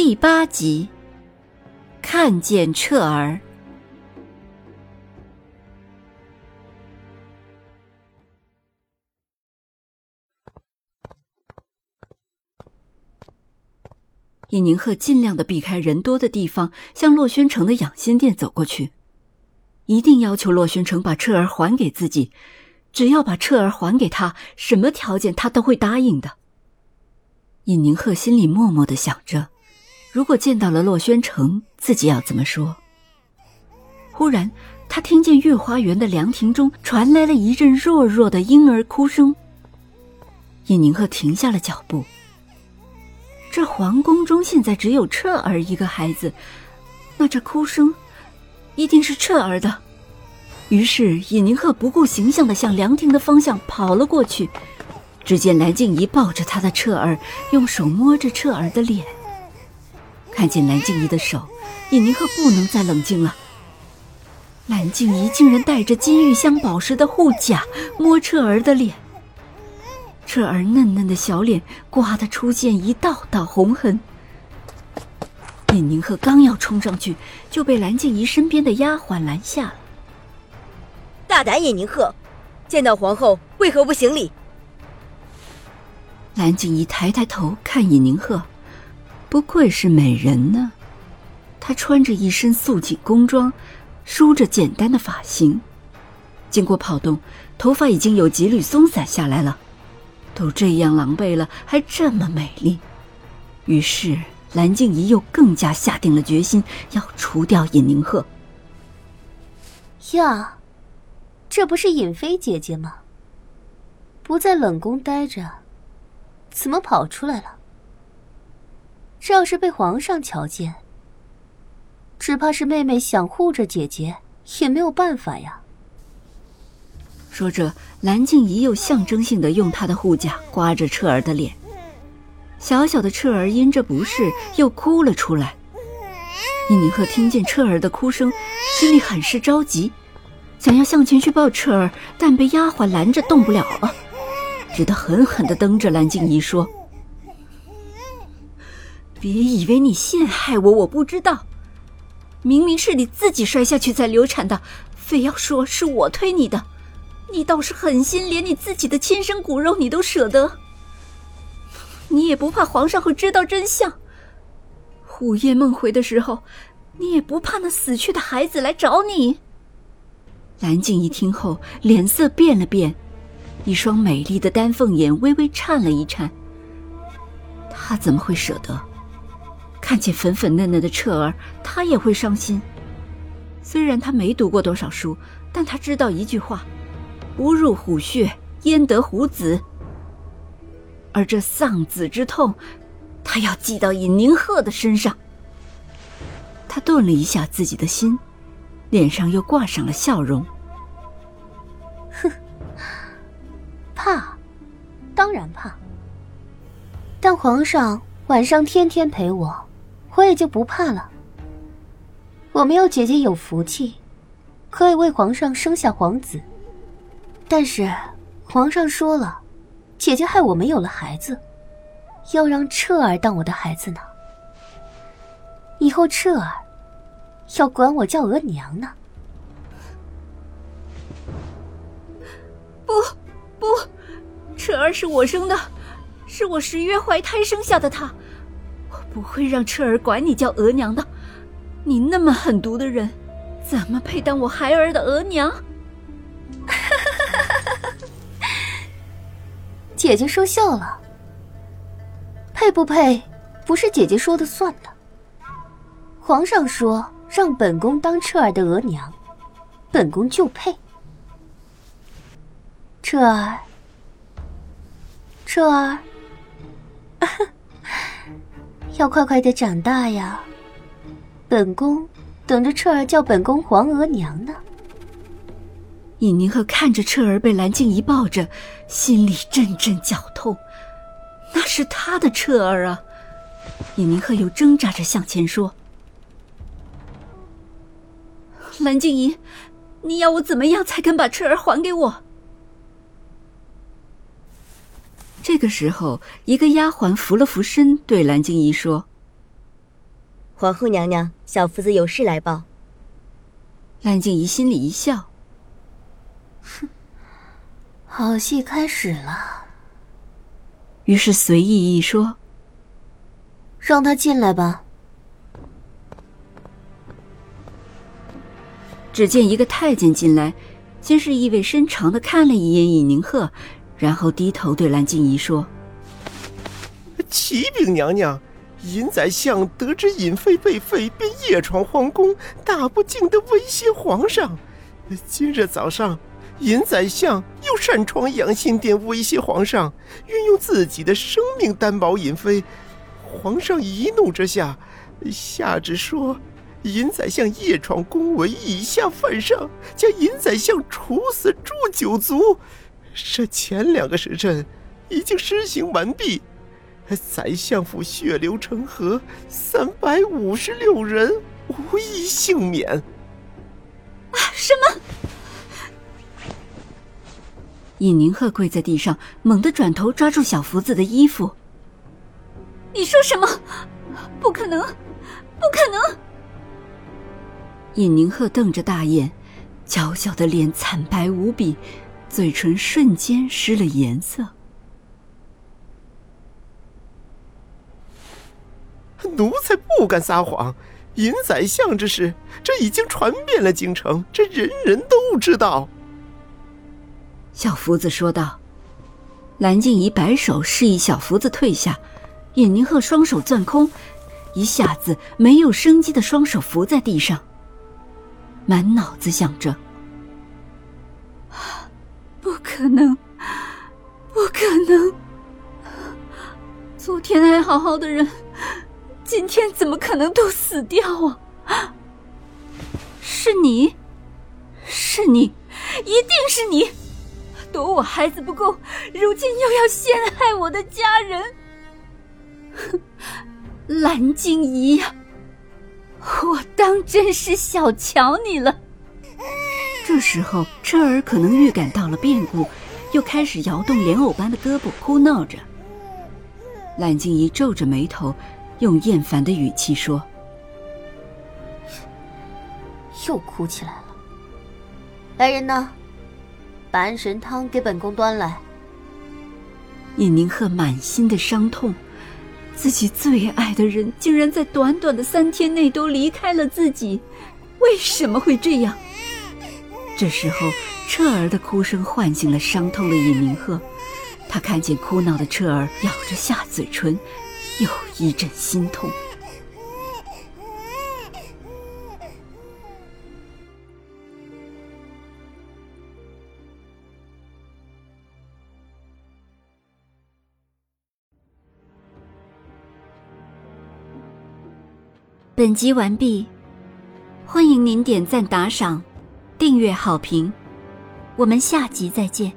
第八集，看见彻儿。尹宁鹤尽量的避开人多的地方，向洛轩城的养心殿走过去，一定要求洛轩城把彻儿还给自己。只要把彻儿还给他，什么条件他都会答应的。尹宁鹤心里默默的想着。如果见到了洛宣城，自己要怎么说？忽然，他听见御花园的凉亭中传来了一阵弱弱的婴儿哭声。尹宁鹤停下了脚步。这皇宫中现在只有彻儿一个孩子，那这哭声一定是彻儿的。于是，尹宁鹤不顾形象的向凉亭的方向跑了过去。只见蓝静怡抱着他的彻儿，用手摸着彻儿的脸。看见蓝静怡的手，尹宁鹤不能再冷静了。蓝静怡竟然带着金玉镶宝石的护甲摸彻儿的脸，彻儿嫩嫩的小脸刮得出现一道道红痕。尹宁鹤刚要冲上去，就被蓝静怡身边的丫鬟拦下了。大胆尹宁鹤，见到皇后为何不行礼？蓝静怡抬抬头看尹宁鹤。不愧是美人呢，她穿着一身素锦宫装，梳着简单的发型，经过跑动，头发已经有几缕松散下来了。都这样狼狈了，还这么美丽，于是蓝静怡又更加下定了决心，要除掉尹宁鹤。呀，这不是尹妃姐姐吗？不在冷宫待着，怎么跑出来了？这要是被皇上瞧见，只怕是妹妹想护着姐姐也没有办法呀。说着，蓝静怡又象征性的用她的护甲刮着彻儿的脸，小小的彻儿因这不适又哭了出来。伊宁鹤听见彻儿的哭声，心里很是着急，想要向前去抱彻儿，但被丫鬟拦着，动不了了，只得狠狠的瞪着蓝静怡说。别以为你陷害我，我不知道。明明是你自己摔下去才流产的，非要说是我推你的，你倒是狠心，连你自己的亲生骨肉你都舍得。你也不怕皇上会知道真相？午夜梦回的时候，你也不怕那死去的孩子来找你？蓝静一听后，脸色变了变，一双美丽的丹凤眼微微颤了一颤。她怎么会舍得？看见粉粉嫩嫩的彻儿，他也会伤心。虽然他没读过多少书，但他知道一句话：“不入虎穴，焉得虎子。”而这丧子之痛，他要记到尹宁鹤的身上。他顿了一下自己的心，脸上又挂上了笑容。哼，怕，当然怕。但皇上晚上天天陪我。我也就不怕了。我没有姐姐有福气，可以为皇上生下皇子。但是皇上说了，姐姐害我没有了孩子，要让彻儿当我的孩子呢。以后彻儿要管我叫额娘呢。不，不，彻儿是我生的，是我十月怀胎生下的他。不会让彻儿管你叫额娘的，你那么狠毒的人，怎么配当我孩儿的额娘？姐姐说笑了，配不配，不是姐姐说的算的。皇上说让本宫当彻儿的额娘，本宫就配。彻儿，彻儿。要快快的长大呀！本宫等着彻儿叫本宫皇额娘呢。尹宁鹤看着彻儿被蓝静怡抱着，心里阵阵绞痛。那是他的彻儿啊！尹宁鹤又挣扎着向前说：“蓝静怡，你要我怎么样才肯把彻儿还给我？”这个时候，一个丫鬟扶了扶身，对蓝静怡说：“皇后娘娘，小福子有事来报。”蓝静怡心里一笑：“哼，好戏开始了。”于是随意一说：“让他进来吧。”只见一个太监进来，先是意味深长的看了一眼尹宁鹤。然后低头对蓝静怡说：“启禀娘娘，尹宰相得知尹妃被废，便夜闯皇宫，大不敬的威胁皇上。今日早上，尹宰相又擅闯养心殿，威胁皇上，运用自己的生命担保尹妃。皇上一怒之下，下旨说，尹宰相夜闯宫闱，以下犯上，将尹宰相处死，诛九族。”这前两个时辰已经施行完毕，宰相府血流成河，三百五十六人无一幸免。啊！什么？尹宁鹤跪在地上，猛地转头抓住小福子的衣服。你说什么？不可能！不可能！尹宁鹤瞪着大眼，娇小的脸惨白无比。嘴唇瞬间失了颜色。奴才不敢撒谎，尹宰相之事，这已经传遍了京城，这人人都知道。小福子说道。蓝静怡摆手示意小福子退下，尹宁鹤双手攥空，一下子没有生机的双手扶在地上，满脑子想着。可能，不可能！昨天还好好的人，今天怎么可能都死掉啊？是你，是你，一定是你！夺我孩子不够，如今又要陷害我的家人！蓝静怡呀，我当真是小瞧你了。这时候，车儿可能预感到了变故，又开始摇动莲藕般的胳膊，哭闹着。蓝静怡皱着眉头，用厌烦的语气说：“ 又哭起来了。来人呢，把安神汤给本宫端来。”尹宁鹤满心的伤痛，自己最爱的人竟然在短短的三天内都离开了自己，为什么会这样？这时候，彻儿的哭声唤醒了伤痛的尹明鹤。他看见哭闹的彻儿，咬着下嘴唇，又一阵心痛。本集完毕，欢迎您点赞打赏。订阅好评，我们下集再见。